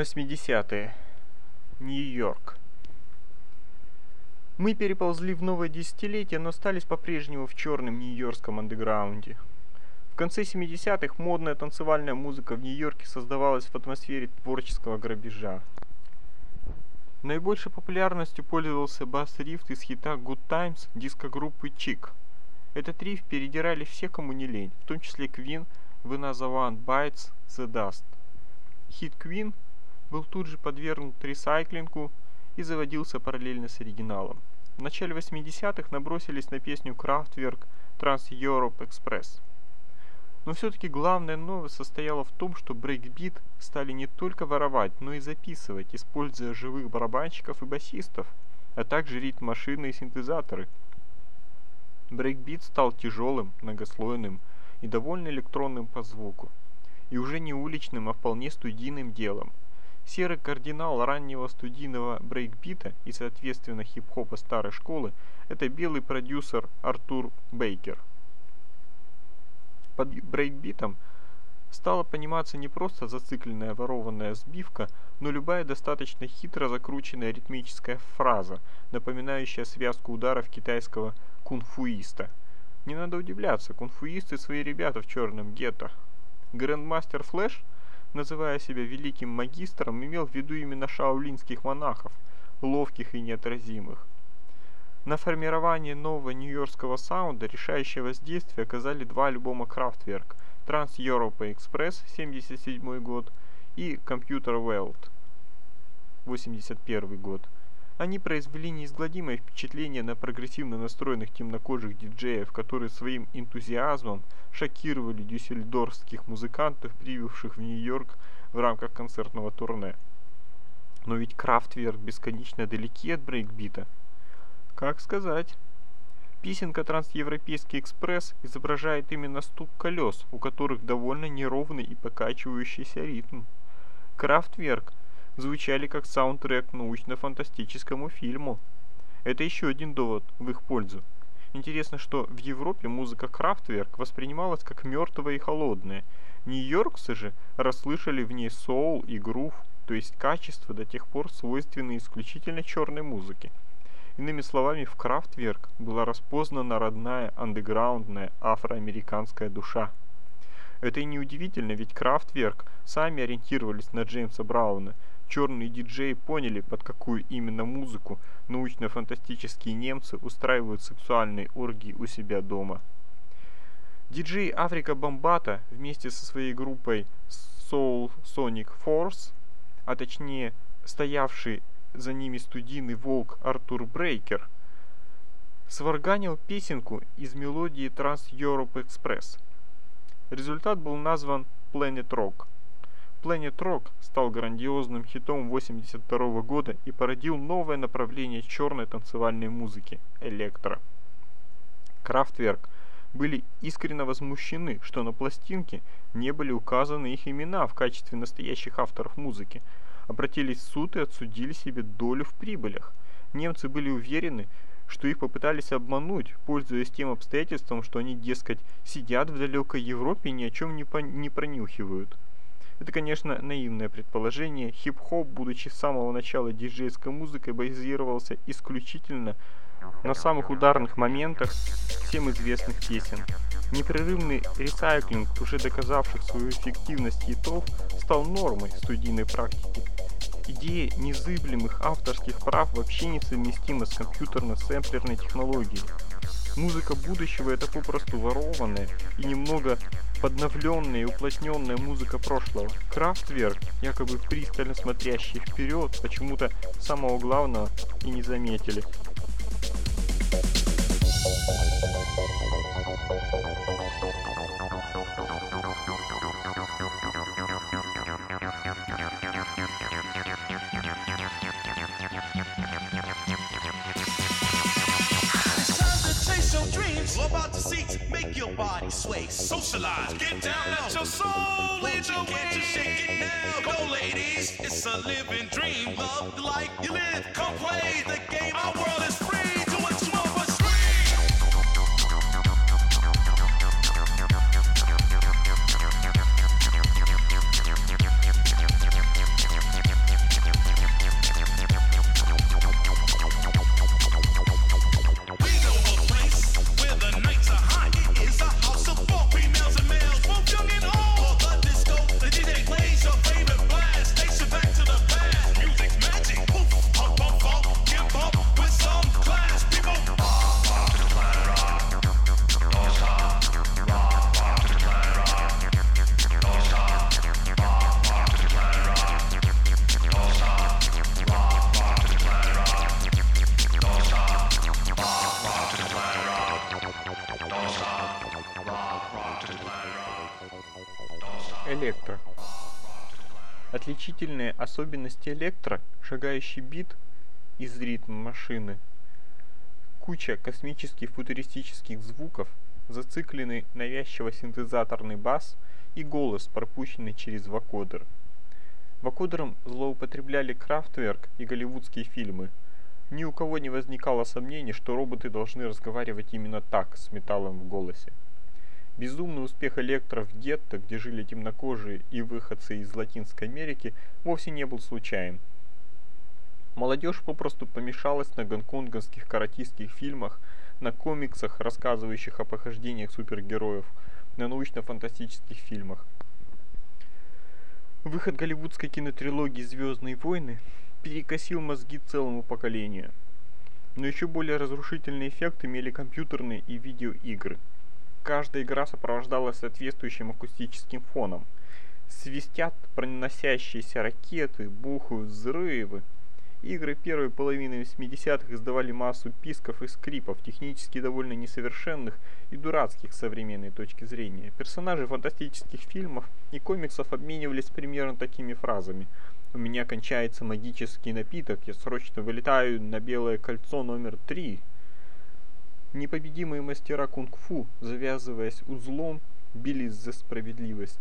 80-е. Нью-Йорк. Мы переползли в новое десятилетие, но остались по-прежнему в черном нью-йоркском андеграунде. В конце 70-х модная танцевальная музыка в Нью-Йорке создавалась в атмосфере творческого грабежа. Наибольшей популярностью пользовался бас-рифт из хита Good Times диско-группы Chic. Этот риф передирали все, кому не лень, в том числе Queen, Another One Bites the Dust. Хит Queen был тут же подвергнут ресайклингу и заводился параллельно с оригиналом. В начале 80-х набросились на песню Kraftwerk Trans Europe Express. Но все-таки главная новость состояла в том, что брейкбит стали не только воровать, но и записывать, используя живых барабанщиков и басистов, а также ритм-машины и синтезаторы. Брейкбит стал тяжелым, многослойным и довольно электронным по звуку, и уже не уличным, а вполне студийным делом – Серый кардинал раннего студийного брейкбита и, соответственно, хип-хопа старой школы – это белый продюсер Артур Бейкер. Под брейкбитом стала пониматься не просто зацикленная ворованная сбивка, но любая достаточно хитро закрученная ритмическая фраза, напоминающая связку ударов китайского кунфуиста. Не надо удивляться, кунфуисты свои ребята в черном гетто. Грандмастер Флэш – называя себя великим магистром, имел в виду именно шаолинских монахов, ловких и неотразимых. На формирование нового нью-йоркского саунда решающее воздействие оказали два альбома Kraftwerk Trans Europa Express 1977 год и Computer World 1981 год – они произвели неизгладимое впечатление на прогрессивно настроенных темнокожих диджеев, которые своим энтузиазмом шокировали дюссельдорфских музыкантов, прибывших в Нью-Йорк в рамках концертного турне. Но ведь Крафтверк бесконечно далеки от брейкбита. Как сказать? Песенка «Трансевропейский экспресс» изображает именно стук колес, у которых довольно неровный и покачивающийся ритм. Крафтверк звучали как саундтрек научно-фантастическому фильму. Это еще один довод в их пользу. Интересно, что в Европе музыка Крафтверк воспринималась как мертвая и холодная. Нью-Йоркцы же расслышали в ней соул и грув, то есть качество до тех пор свойственные исключительно черной музыке. Иными словами, в Крафтверк была распознана родная андеграундная афроамериканская душа. Это и неудивительно, ведь Крафтверк сами ориентировались на Джеймса Брауна – черные диджеи поняли, под какую именно музыку научно-фантастические немцы устраивают сексуальные оргии у себя дома. Диджей Африка Бомбата вместе со своей группой Soul Sonic Force, а точнее стоявший за ними студийный волк Артур Брейкер, сварганил песенку из мелодии Trans Europe Express. Результат был назван Planet Rock – Planet Rock стал грандиозным хитом 82 года и породил новое направление черной танцевальной музыки – электро. Крафтверк были искренне возмущены, что на пластинке не были указаны их имена в качестве настоящих авторов музыки. Обратились в суд и отсудили себе долю в прибылях. Немцы были уверены, что их попытались обмануть, пользуясь тем обстоятельством, что они, дескать, сидят в далекой Европе и ни о чем не, не пронюхивают. Это, конечно, наивное предположение. Хип-хоп, будучи с самого начала диджейской музыкой, базировался исключительно на самых ударных моментах всем известных песен. Непрерывный ресайклинг уже доказавших свою эффективность хитов стал нормой студийной практики. Идея незыблемых авторских прав вообще несовместима с компьютерно-сэмплерной технологией. Музыка будущего это попросту ворованная и немного подновленная и уплотненная музыка прошлого. Крафтверк, якобы пристально смотрящий вперед, почему-то самого главного и не заметили. about your body sway. Socialize, get down, let your soul lead your way. To shake it now, go ladies. It's a living dream. Love the life you live. Come play the game. Our world is особенности электро – шагающий бит из ритма машины, куча космических футуристических звуков, зацикленный навязчиво синтезаторный бас и голос, пропущенный через вокодер. Вокодером злоупотребляли Крафтверк и голливудские фильмы. Ни у кого не возникало сомнений, что роботы должны разговаривать именно так, с металлом в голосе. Безумный успех электро в гетто, где жили темнокожие и выходцы из Латинской Америки, вовсе не был случайен. Молодежь попросту помешалась на гонконгских каратистских фильмах, на комиксах, рассказывающих о похождениях супергероев, на научно-фантастических фильмах. Выход голливудской кинотрилогии «Звездные войны» перекосил мозги целому поколению. Но еще более разрушительный эффект имели компьютерные и видеоигры – Каждая игра сопровождалась соответствующим акустическим фоном. Свистят проносящиеся ракеты, бухают взрывы. Игры первой половины 80-х издавали массу писков и скрипов, технически довольно несовершенных и дурацких с современной точки зрения. Персонажи фантастических фильмов и комиксов обменивались примерно такими фразами. «У меня кончается магический напиток, я срочно вылетаю на белое кольцо номер три», Непобедимые мастера кунг-фу, завязываясь узлом, бились за справедливость.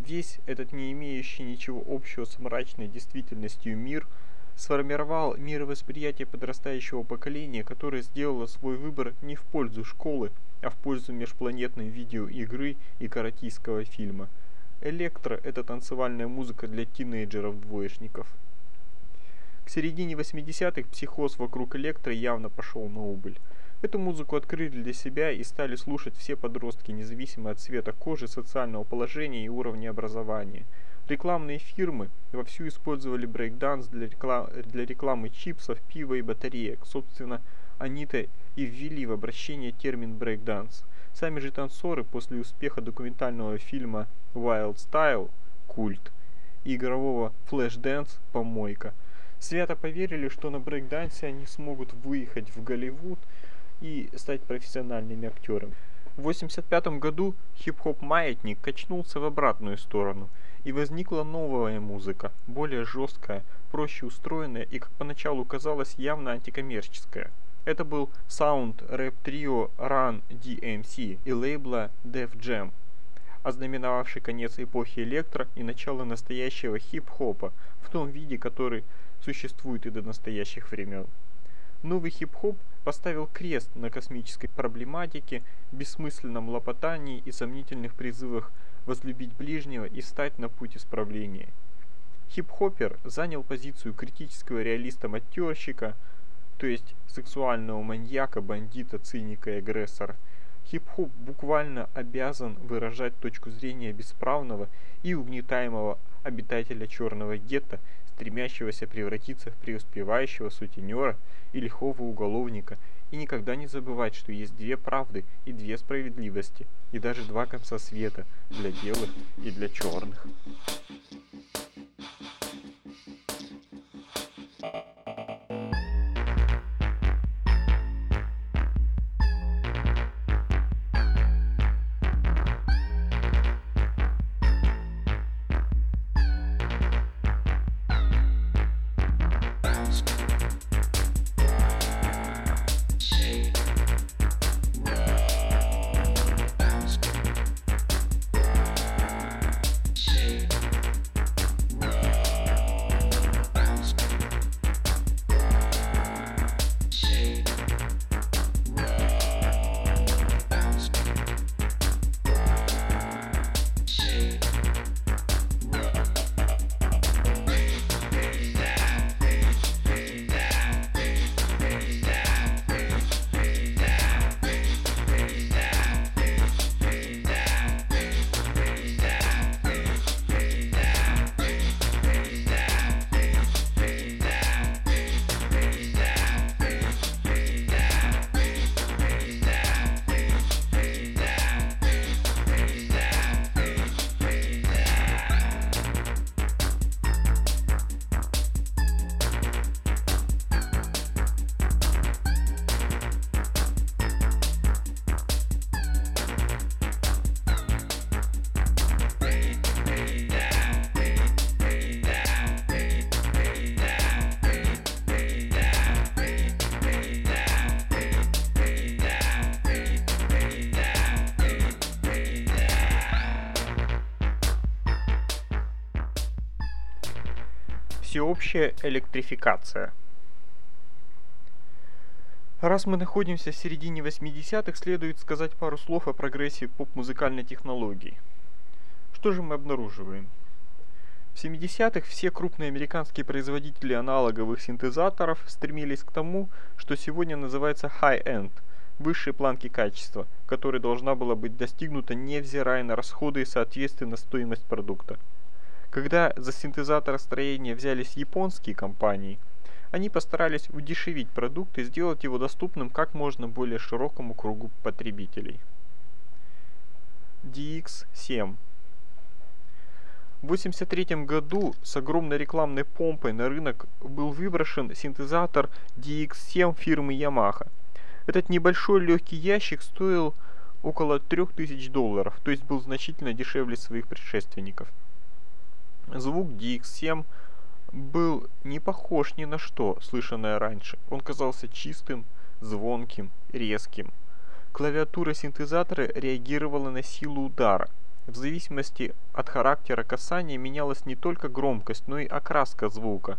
Весь этот не имеющий ничего общего с мрачной действительностью мир сформировал мировосприятие подрастающего поколения, которое сделало свой выбор не в пользу школы, а в пользу межпланетной видеоигры и каратийского фильма. Электро – это танцевальная музыка для тинейджеров-двоечников. К середине 80-х психоз вокруг электро явно пошел на убыль. Эту музыку открыли для себя и стали слушать все подростки, независимо от цвета кожи, социального положения и уровня образования. Рекламные фирмы вовсю использовали брейкданс для, реклам... для рекламы чипсов, пива и батареек. Собственно, они-то и ввели в обращение термин брейкданс. Сами же танцоры после успеха документального фильма Wild Style «Культ» и игрового Flash «Помойка» свято поверили, что на брейкдансе они смогут выехать в Голливуд – и стать профессиональными актерами. В 1985 году хип-хоп «Маятник» качнулся в обратную сторону, и возникла новая музыка, более жесткая, проще устроенная и, как поначалу казалось, явно антикоммерческая. Это был саунд рэп-трио Run DMC и лейбла Def Jam, ознаменовавший конец эпохи электро и начало настоящего хип-хопа в том виде, который существует и до настоящих времен. Новый хип-хоп поставил крест на космической проблематике, бессмысленном лопотании и сомнительных призывах возлюбить ближнего и встать на путь исправления. Хип-хоппер занял позицию критического реалиста-матерщика, то есть сексуального маньяка, бандита, циника и агрессора. Хип-хоп буквально обязан выражать точку зрения бесправного и угнетаемого обитателя черного гетто, стремящегося превратиться в преуспевающего сутенера и лихого уголовника, и никогда не забывать, что есть две правды и две справедливости, и даже два конца света для белых и для черных. Всеобщая электрификация. Раз мы находимся в середине 80-х, следует сказать пару слов о прогрессе поп-музыкальной технологии. Что же мы обнаруживаем? В 70-х все крупные американские производители аналоговых синтезаторов стремились к тому, что сегодня называется high-end, высшей планки качества, которая должна была быть достигнута невзирая на расходы и соответственно стоимость продукта. Когда за синтезаторостроение взялись японские компании, они постарались удешевить продукт и сделать его доступным как можно более широкому кругу потребителей. DX7 в 1983 году с огромной рекламной помпой на рынок был выброшен синтезатор DX7 фирмы Yamaha. Этот небольшой легкий ящик стоил около 3000 долларов, то есть был значительно дешевле своих предшественников. Звук DX7 был не похож ни на что, слышанное раньше. Он казался чистым, звонким, резким. Клавиатура синтезатора реагировала на силу удара. В зависимости от характера касания менялась не только громкость, но и окраска звука.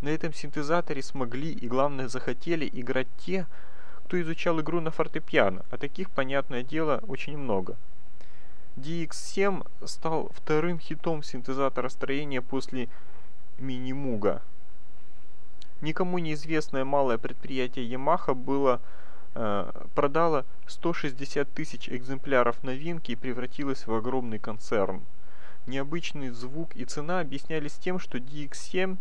На этом синтезаторе смогли и главное захотели играть те, кто изучал игру на фортепиано, а таких, понятное дело, очень много. DX7 стал вторым хитом синтезатора строения после Минимуга. Никому неизвестное малое предприятие Yamaha было э, продало 160 тысяч экземпляров новинки и превратилось в огромный концерн. Необычный звук и цена объяснялись тем, что DX7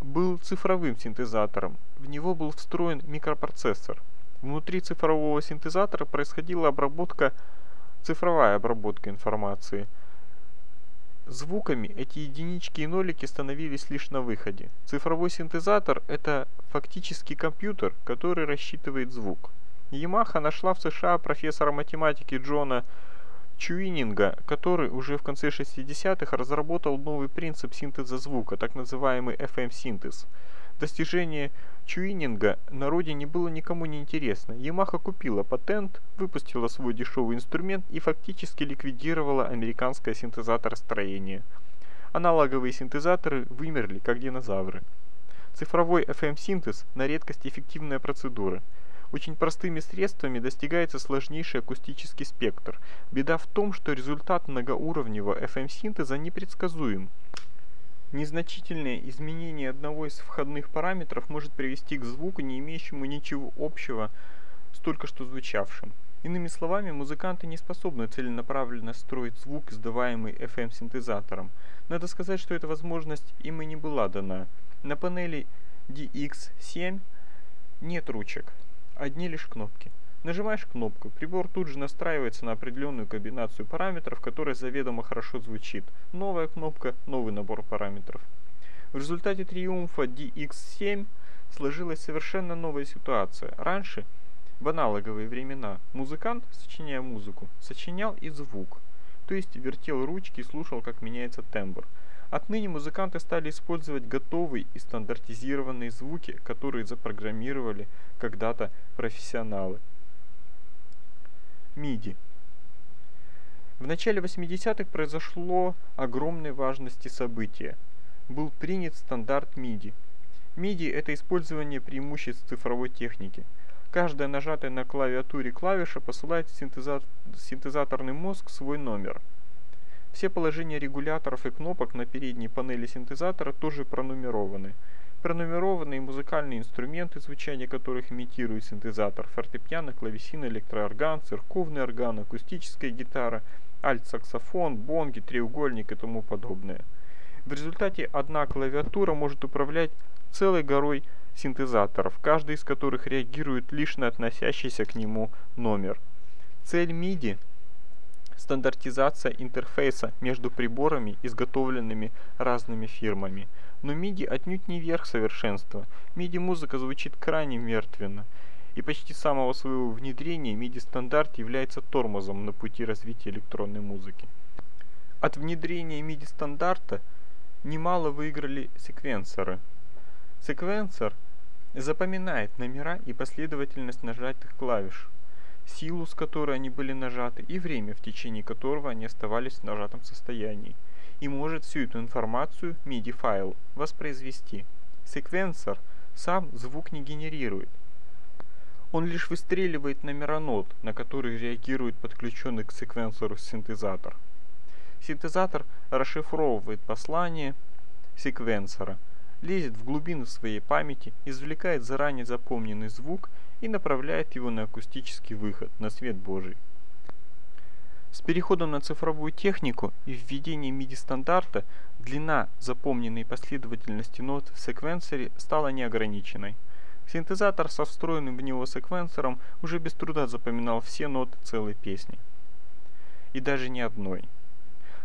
был цифровым синтезатором. В него был встроен микропроцессор. Внутри цифрового синтезатора происходила обработка цифровая обработка информации. Звуками эти единички и нолики становились лишь на выходе. Цифровой синтезатор – это фактически компьютер, который рассчитывает звук. Yamaha нашла в США профессора математики Джона Чуининга, который уже в конце 60-х разработал новый принцип синтеза звука, так называемый FM-синтез. Достижение Чуининга на родине было никому не интересно. Yamaha купила патент, выпустила свой дешевый инструмент и фактически ликвидировала американское синтезаторостроение. Аналоговые синтезаторы вымерли, как динозавры. Цифровой FM-синтез на редкость эффективная процедура. Очень простыми средствами достигается сложнейший акустический спектр. Беда в том, что результат многоуровневого FM-синтеза непредсказуем. Незначительное изменение одного из входных параметров может привести к звуку, не имеющему ничего общего с только что звучавшим. Иными словами, музыканты не способны целенаправленно строить звук, издаваемый FM-синтезатором. Надо сказать, что эта возможность им и не была дана. На панели DX7 нет ручек, одни лишь кнопки. Нажимаешь кнопку, прибор тут же настраивается на определенную комбинацию параметров, которая заведомо хорошо звучит. Новая кнопка, новый набор параметров. В результате триумфа DX7 сложилась совершенно новая ситуация. Раньше, в аналоговые времена, музыкант, сочиняя музыку, сочинял и звук. То есть вертел ручки и слушал, как меняется тембр. Отныне музыканты стали использовать готовые и стандартизированные звуки, которые запрограммировали когда-то профессионалы. MIDI. В начале 80-х произошло огромной важности событие. Был принят стандарт MIDI. MIDI – это использование преимуществ цифровой техники. Каждая нажатая на клавиатуре клавиша посылает в синтеза... синтезаторный мозг свой номер. Все положения регуляторов и кнопок на передней панели синтезатора тоже пронумерованы – Пронумерованные музыкальные инструменты, звучание которых имитирует синтезатор, фортепиано, клавесин, электроорган, церковный орган, акустическая гитара, альт-саксофон, бонги, треугольник и тому подобное. В результате одна клавиатура может управлять целой горой синтезаторов, каждый из которых реагирует лишь на относящийся к нему номер. Цель MIDI – стандартизация интерфейса между приборами, изготовленными разными фирмами – но MIDI отнюдь не верх совершенства. MIDI-музыка звучит крайне мертвенно, и почти с самого своего внедрения MIDI-стандарт является тормозом на пути развития электронной музыки. От внедрения MIDI-стандарта немало выиграли секвенсоры. Секвенсор запоминает номера и последовательность нажатых клавиш, силу, с которой они были нажаты, и время, в течение которого они оставались в нажатом состоянии. И может всю эту информацию MIDI-файл воспроизвести. Секвенсор сам звук не генерирует. Он лишь выстреливает номера нот, на которые реагирует подключенный к секвенсору синтезатор. Синтезатор расшифровывает послание секвенсора, лезет в глубину своей памяти, извлекает заранее запомненный звук и направляет его на акустический выход, на свет Божий. С переходом на цифровую технику и введением MIDI-стандарта длина запомненной последовательности нот в секвенсоре стала неограниченной. Синтезатор со встроенным в него секвенсором уже без труда запоминал все ноты целой песни. И даже не одной.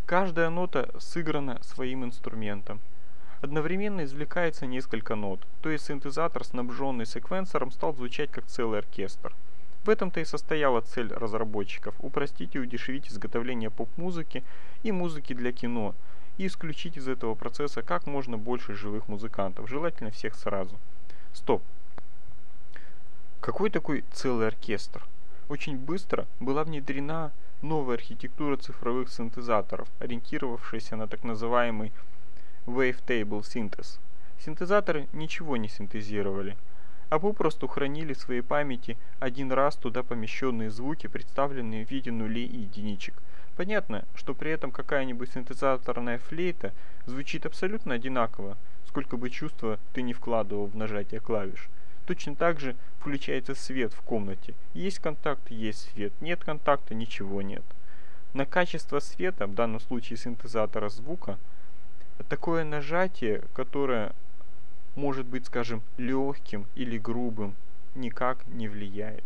Каждая нота сыграна своим инструментом. Одновременно извлекается несколько нот, то есть синтезатор, снабженный секвенсором, стал звучать как целый оркестр. В этом-то и состояла цель разработчиков – упростить и удешевить изготовление поп-музыки и музыки для кино, и исключить из этого процесса как можно больше живых музыкантов, желательно всех сразу. Стоп. Какой такой целый оркестр? Очень быстро была внедрена новая архитектура цифровых синтезаторов, ориентировавшаяся на так называемый Wavetable Synthesis. Синтезаторы ничего не синтезировали, а попросту хранили в своей памяти один раз туда помещенные звуки, представленные в виде нулей и единичек. Понятно, что при этом какая-нибудь синтезаторная флейта звучит абсолютно одинаково, сколько бы чувства ты не вкладывал в нажатие клавиш. Точно так же включается свет в комнате. Есть контакт, есть свет. Нет контакта, ничего нет. На качество света, в данном случае синтезатора звука, такое нажатие, которое может быть, скажем, легким или грубым, никак не влияет.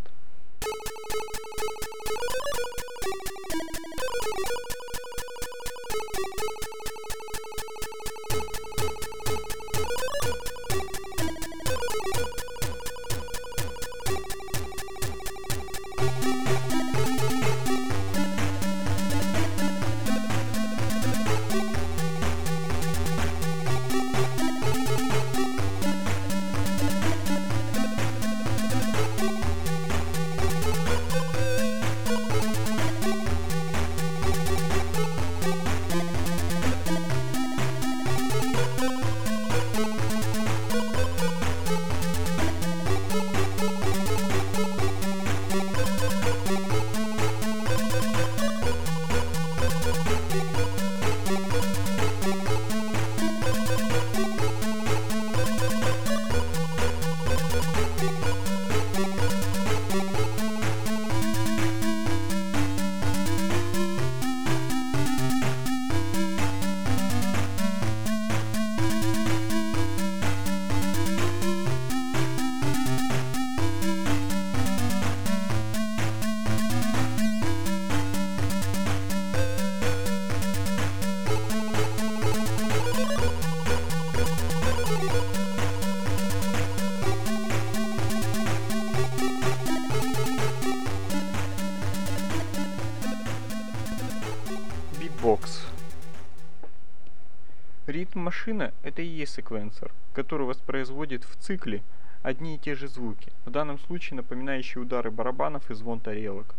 Это и есть секвенсор, который воспроизводит в цикле одни и те же звуки, в данном случае напоминающие удары барабанов и звон тарелок.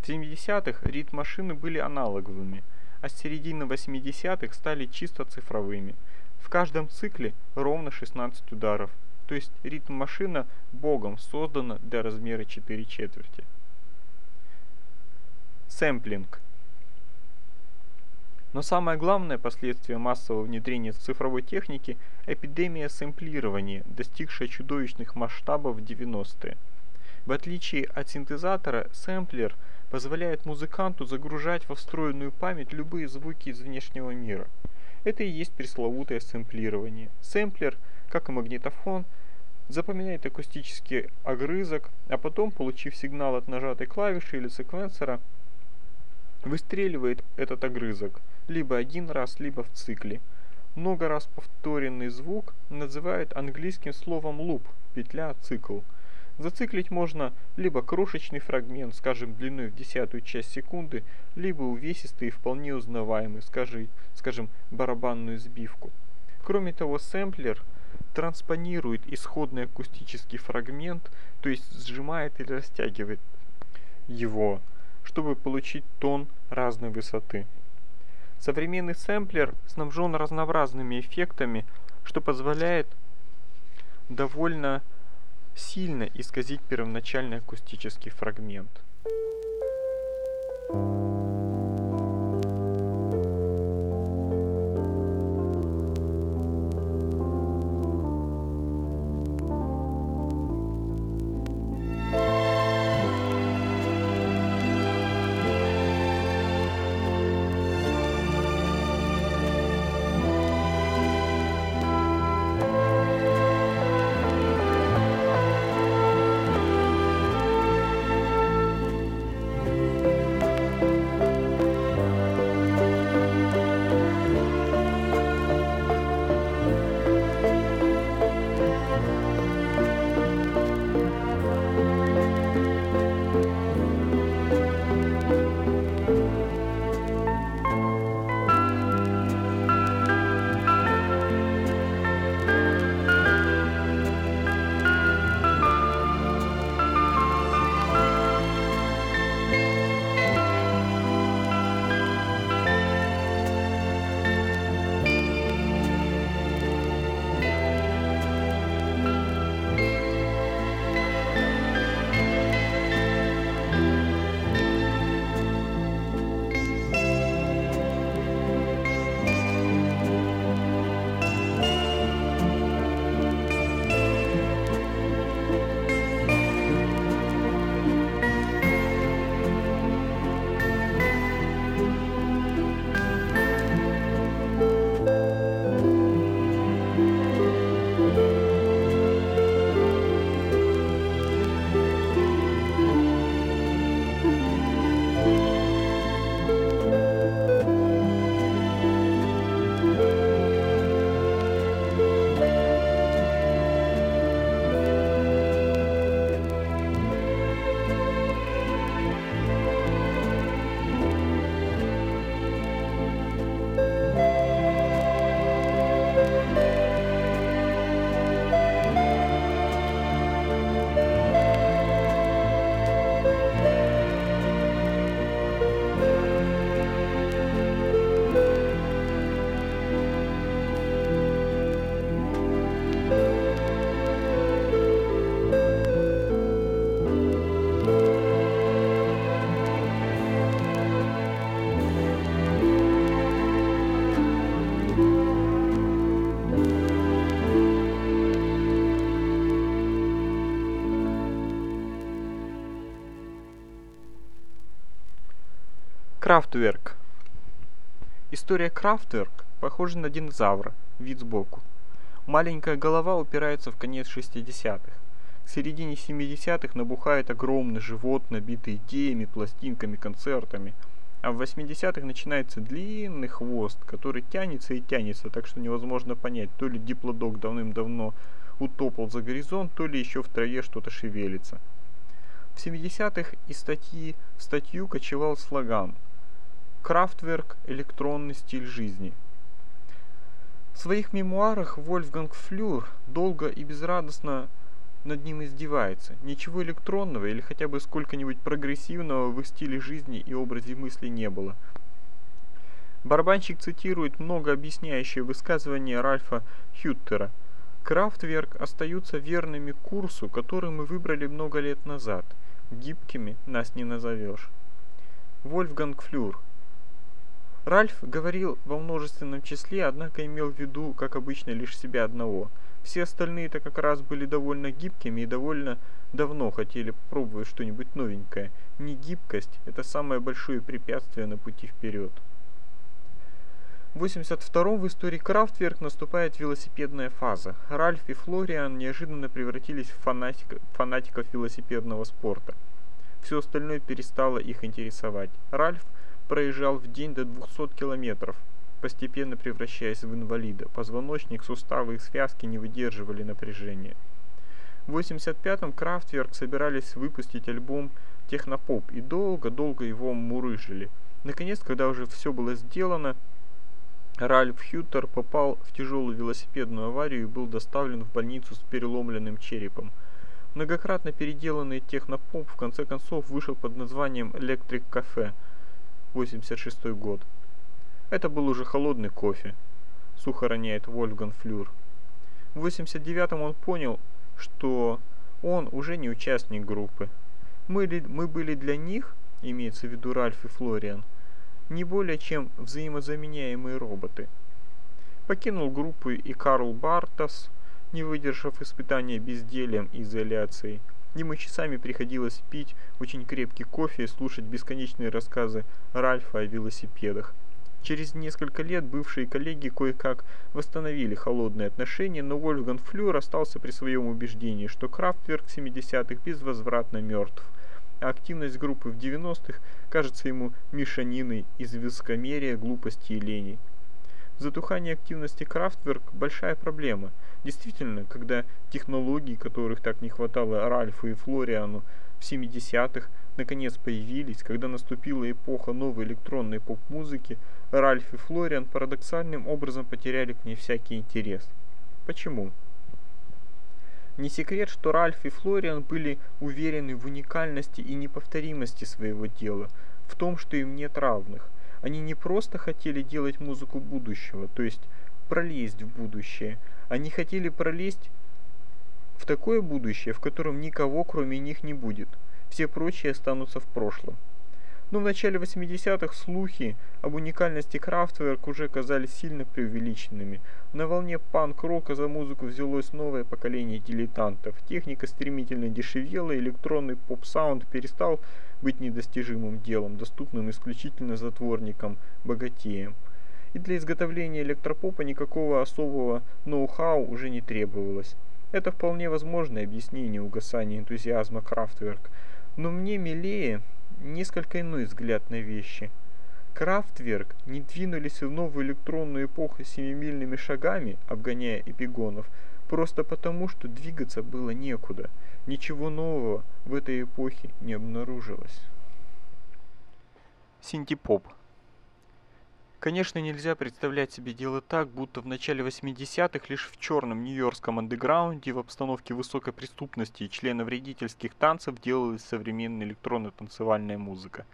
В 70-х ритм-машины были аналоговыми, а с середины 80-х стали чисто цифровыми. В каждом цикле ровно 16 ударов, то есть ритм-машина богом создана для размера 4 четверти. Сэмплинг – но самое главное последствие массового внедрения цифровой техники – эпидемия сэмплирования, достигшая чудовищных масштабов в 90-е. В отличие от синтезатора, сэмплер позволяет музыканту загружать во встроенную память любые звуки из внешнего мира. Это и есть пресловутое сэмплирование. Сэмплер, как и магнитофон, запоминает акустический огрызок, а потом, получив сигнал от нажатой клавиши или секвенсора, выстреливает этот огрызок – либо один раз, либо в цикле. Много раз повторенный звук называют английским словом loop, петля, цикл. Зациклить можно либо крошечный фрагмент, скажем, длиной в десятую часть секунды, либо увесистый и вполне узнаваемый, скажи, скажем, барабанную сбивку. Кроме того, сэмплер транспонирует исходный акустический фрагмент, то есть сжимает или растягивает его, чтобы получить тон разной высоты. Современный сэмплер снабжен разнообразными эффектами, что позволяет довольно сильно исказить первоначальный акустический фрагмент. Крафтверк. История Крафтверк похожа на динозавра, вид сбоку. Маленькая голова упирается в конец 60-х. К середине 70-х набухает огромный живот, набитый идеями, пластинками, концертами. А в 80-х начинается длинный хвост, который тянется и тянется, так что невозможно понять, то ли диплодок давным-давно утопал за горизонт, то ли еще в траве что-то шевелится. В 70-х из статьи в статью кочевал слоган – Крафтверк «Электронный стиль жизни». В своих мемуарах Вольфганг Флюр долго и безрадостно над ним издевается. Ничего электронного или хотя бы сколько-нибудь прогрессивного в их стиле жизни и образе мысли не было. Барабанщик цитирует много объясняющие высказывания Ральфа Хюттера. Крафтверк остаются верными курсу, который мы выбрали много лет назад. Гибкими нас не назовешь. Вольфганг Флюр Ральф говорил во множественном числе, однако имел в виду, как обычно, лишь себя одного. Все остальные-то как раз были довольно гибкими и довольно давно хотели попробовать что-нибудь новенькое. Негибкость – это самое большое препятствие на пути вперед. В 82-м в истории Крафтверк наступает велосипедная фаза. Ральф и Флориан неожиданно превратились в фанатик, фанатиков велосипедного спорта. Все остальное перестало их интересовать. Ральф – проезжал в день до 200 километров, постепенно превращаясь в инвалида. Позвоночник, суставы и связки не выдерживали напряжения. В 85-м Крафтверк собирались выпустить альбом «Технопоп» и долго-долго его мурыжили. Наконец, когда уже все было сделано, Ральф Хьютер попал в тяжелую велосипедную аварию и был доставлен в больницу с переломленным черепом. Многократно переделанный технопоп в конце концов вышел под названием «Электрик Кафе», 86 год. Это был уже холодный кофе, сухо роняет Вольфган Флюр. В 89-м он понял, что он уже не участник группы. Мы, ли, мы были для них, имеется в виду Ральф и Флориан, не более чем взаимозаменяемые роботы. Покинул группу и Карл Бартас, не выдержав испытания бездельем и изоляцией. Ему часами приходилось пить очень крепкий кофе и слушать бесконечные рассказы Ральфа о велосипедах. Через несколько лет бывшие коллеги кое-как восстановили холодные отношения, но Вольфган Флюр остался при своем убеждении, что Крафтверк 70-х безвозвратно мертв, а активность группы в 90-х кажется ему мешаниной из вискомерия, глупости и лени. Затухание активности Крафтверк – большая проблема. Действительно, когда технологии, которых так не хватало Ральфу и Флориану в 70-х, наконец появились, когда наступила эпоха новой электронной поп-музыки, Ральф и Флориан парадоксальным образом потеряли к ней всякий интерес. Почему? Не секрет, что Ральф и Флориан были уверены в уникальности и неповторимости своего дела, в том, что им нет равных. Они не просто хотели делать музыку будущего, то есть пролезть в будущее. Они хотели пролезть в такое будущее, в котором никого кроме них не будет. Все прочие останутся в прошлом. Но в начале 80-х слухи об уникальности Крафтверк уже казались сильно преувеличенными. На волне панк-рока за музыку взялось новое поколение дилетантов. Техника стремительно дешевела, электронный поп-саунд перестал быть недостижимым делом, доступным исключительно затворникам-богатеям. И для изготовления электропопа никакого особого ноу-хау уже не требовалось. Это вполне возможное объяснение угасания энтузиазма Крафтверк, но мне милее несколько иной взгляд на вещи. Крафтверк не двинулись в новую электронную эпоху семимильными шагами, обгоняя эпигонов, просто потому, что двигаться было некуда. Ничего нового в этой эпохе не обнаружилось. Синтепоп Конечно, нельзя представлять себе дело так, будто в начале 80-х лишь в черном нью-йоркском андеграунде в обстановке высокой преступности и членовредительских танцев делалась современная электронно-танцевальная музыка.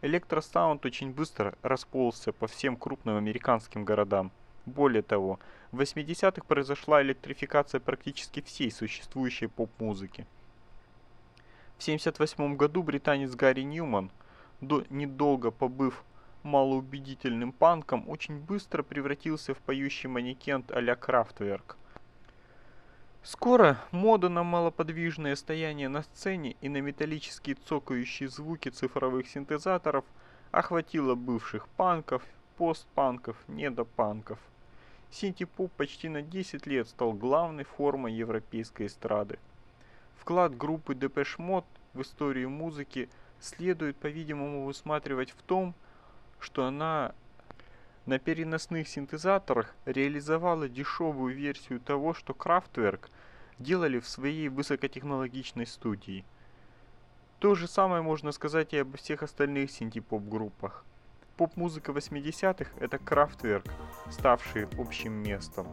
Электросаунд очень быстро расползся по всем крупным американским городам. Более того, в 80-х произошла электрификация практически всей существующей поп-музыки. В 1978 году британец Гэри Ньюман, до, недолго побыв малоубедительным панком, очень быстро превратился в поющий манекен а-ля Крафтверк. Скоро мода на малоподвижное стояние на сцене и на металлические цокающие звуки цифровых синтезаторов охватила бывших панков, постпанков, недопанков. Синти-поп почти на 10 лет стал главной формой европейской эстрады. Вклад группы Depeche Mode в историю музыки следует, по-видимому, высматривать в том, что она на переносных синтезаторах реализовала дешевую версию того, что Kraftwerk делали в своей высокотехнологичной студии. То же самое можно сказать и обо всех остальных синтепоп-группах. Поп-музыка 80-х – это Kraftwerk, ставший общим местом.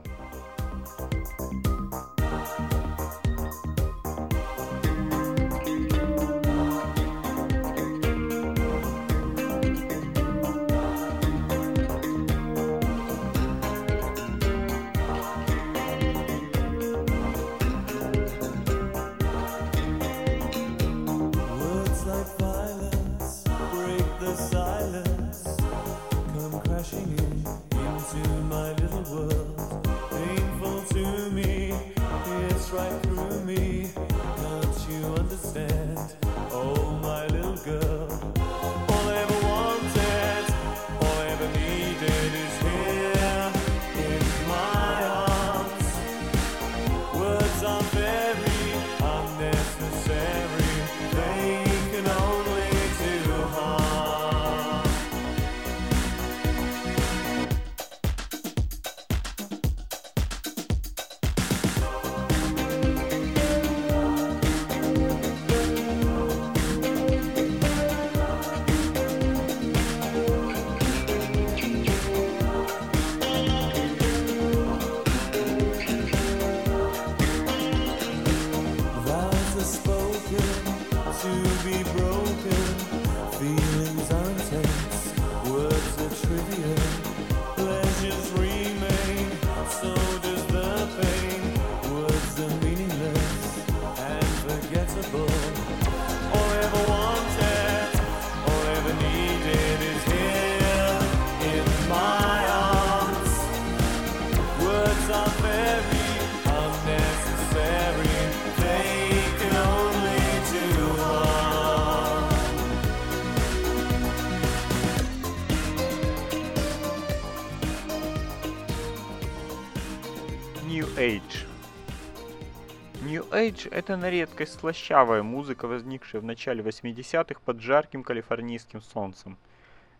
Age – это на редкость слащавая музыка, возникшая в начале 80-х под жарким калифорнийским солнцем.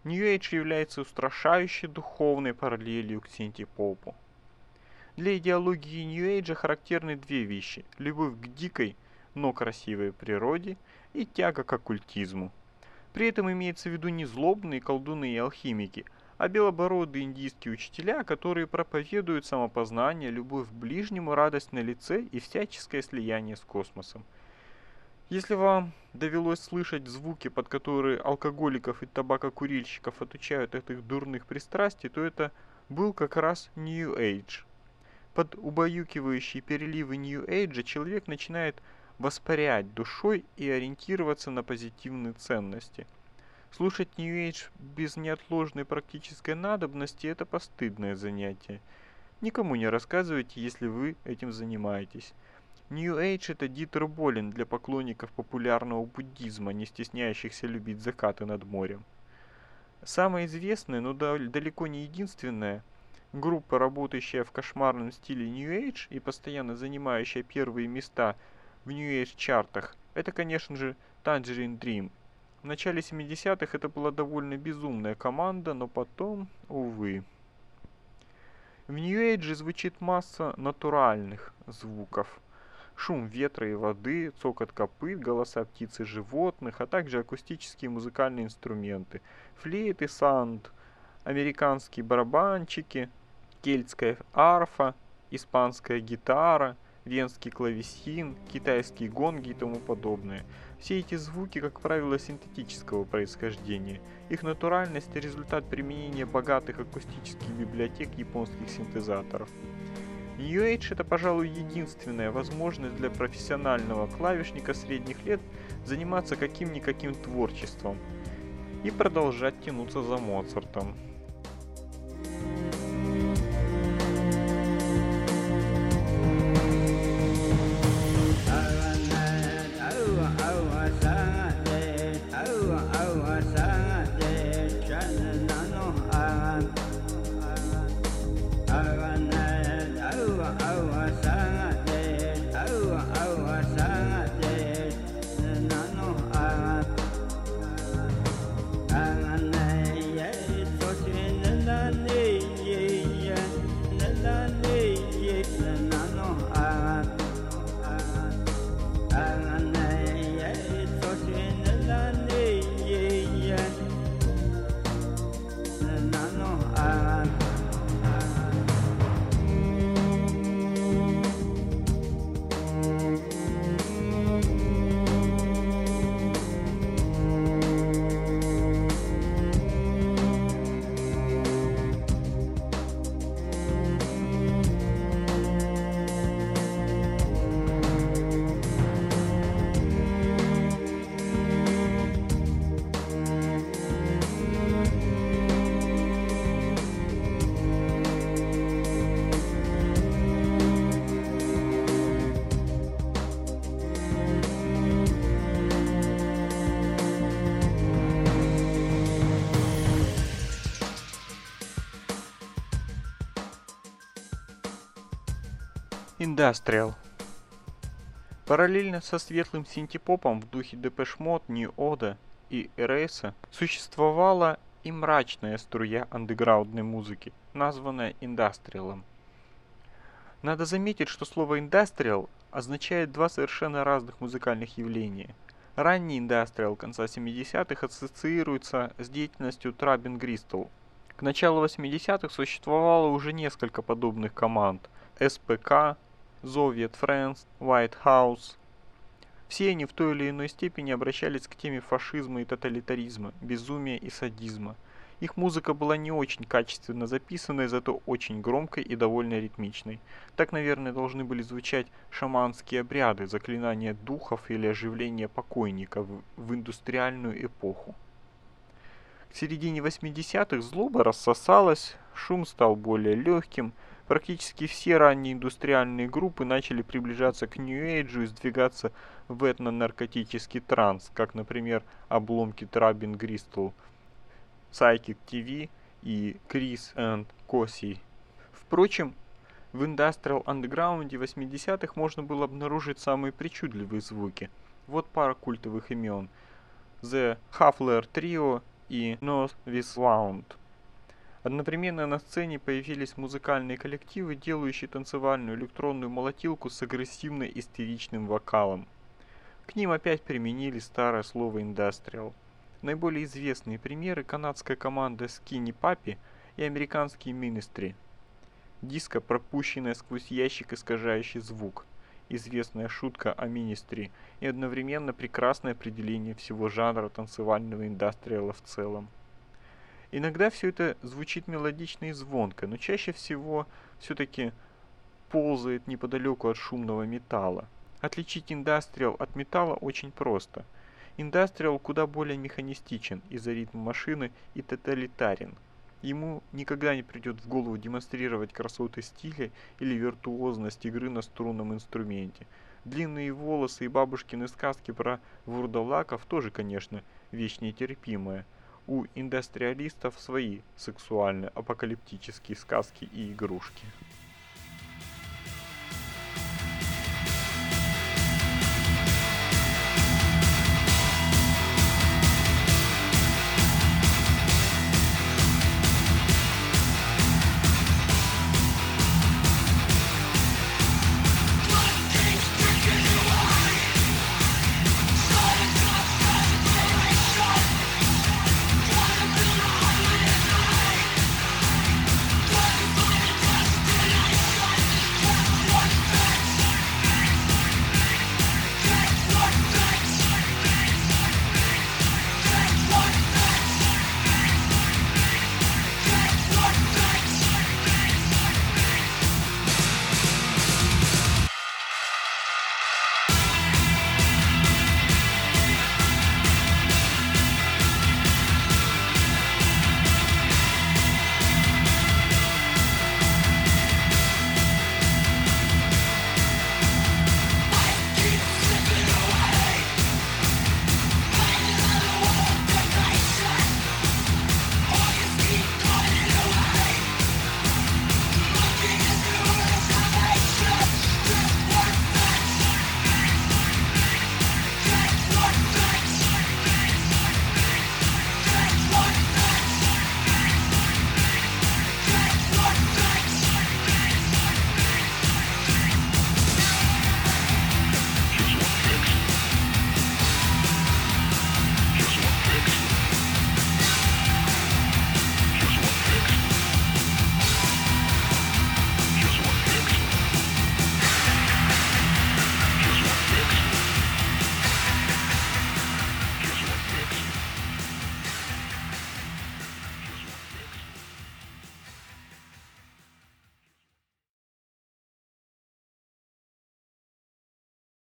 New Age является устрашающей духовной параллелью к синти-попу. Для идеологии New Age характерны две вещи – любовь к дикой, но красивой природе и тяга к оккультизму. При этом имеется в виду не злобные колдуны и алхимики – а белобородые индийские учителя, которые проповедуют самопознание, любовь к ближнему, радость на лице и всяческое слияние с космосом. Если вам довелось слышать звуки, под которые алкоголиков и табакокурильщиков отучают от их дурных пристрастий, то это был как раз New Age. Под убаюкивающие переливы New Age человек начинает воспарять душой и ориентироваться на позитивные ценности – Слушать New Age без неотложной практической надобности – это постыдное занятие. Никому не рассказывайте, если вы этим занимаетесь. New Age – это Дитер Болин для поклонников популярного буддизма, не стесняющихся любить закаты над морем. Самая известная, но далеко не единственная, группа, работающая в кошмарном стиле New Age и постоянно занимающая первые места в New Age чартах, это, конечно же, Tangerine Dream в начале 70-х это была довольно безумная команда, но потом, увы. В Age звучит масса натуральных звуков. Шум ветра и воды, цокот копыт, голоса птиц и животных, а также акустические музыкальные инструменты. Флейты, санд, американские барабанчики, кельтская арфа, испанская гитара, венский клавесин, китайские гонги и тому подобное – все эти звуки, как правило, синтетического происхождения. Их натуральность – результат применения богатых акустических библиотек японских синтезаторов. New Age – это, пожалуй, единственная возможность для профессионального клавишника средних лет заниматься каким-никаким творчеством и продолжать тянуться за Моцартом. Индастриал. Параллельно со светлым синтепопом в духе New Order и Erase существовала и мрачная струя андеграундной музыки, названная индастриалом. Надо заметить, что слово индастриал означает два совершенно разных музыкальных явления. Ранний индастриал конца 70-х ассоциируется с деятельностью Трабин Гристл. К началу 80-х существовало уже несколько подобных команд – СПК, Soviet Friends, White House. Все они в той или иной степени обращались к теме фашизма и тоталитаризма, безумия и садизма. Их музыка была не очень качественно записанной, зато очень громкой и довольно ритмичной. Так, наверное, должны были звучать шаманские обряды, заклинания духов или оживление покойников в индустриальную эпоху. К середине 80-х злоба рассосалась, шум стал более легким – Практически все ранние индустриальные группы начали приближаться к Нью-Эйджу и сдвигаться в этнонаркотический транс, как, например, обломки Трабин Гристл, Psychic TV и Крис and Коси. Впрочем, В Industrial Underground 80-х можно было обнаружить самые причудливые звуки. Вот пара культовых имен. The Huffler Trio и North With Wound. Одновременно на сцене появились музыкальные коллективы, делающие танцевальную электронную молотилку с агрессивно-истеричным вокалом. К ним опять применили старое слово «индастриал». Наиболее известные примеры – канадская команда Skinny Puppy и американский Ministry. Диско, пропущенная сквозь ящик, искажающий звук. Известная шутка о Ministry и одновременно прекрасное определение всего жанра танцевального индастриала в целом. Иногда все это звучит мелодично и звонко, но чаще всего все-таки ползает неподалеку от шумного металла. Отличить индастриал от металла очень просто. Индастриал куда более механистичен из-за ритма машины и тоталитарен. Ему никогда не придет в голову демонстрировать красоты стиля или виртуозность игры на струнном инструменте. Длинные волосы и бабушкины сказки про вурдалаков тоже, конечно, вещь нетерпимая – у индустриалистов свои сексуальные апокалиптические сказки и игрушки.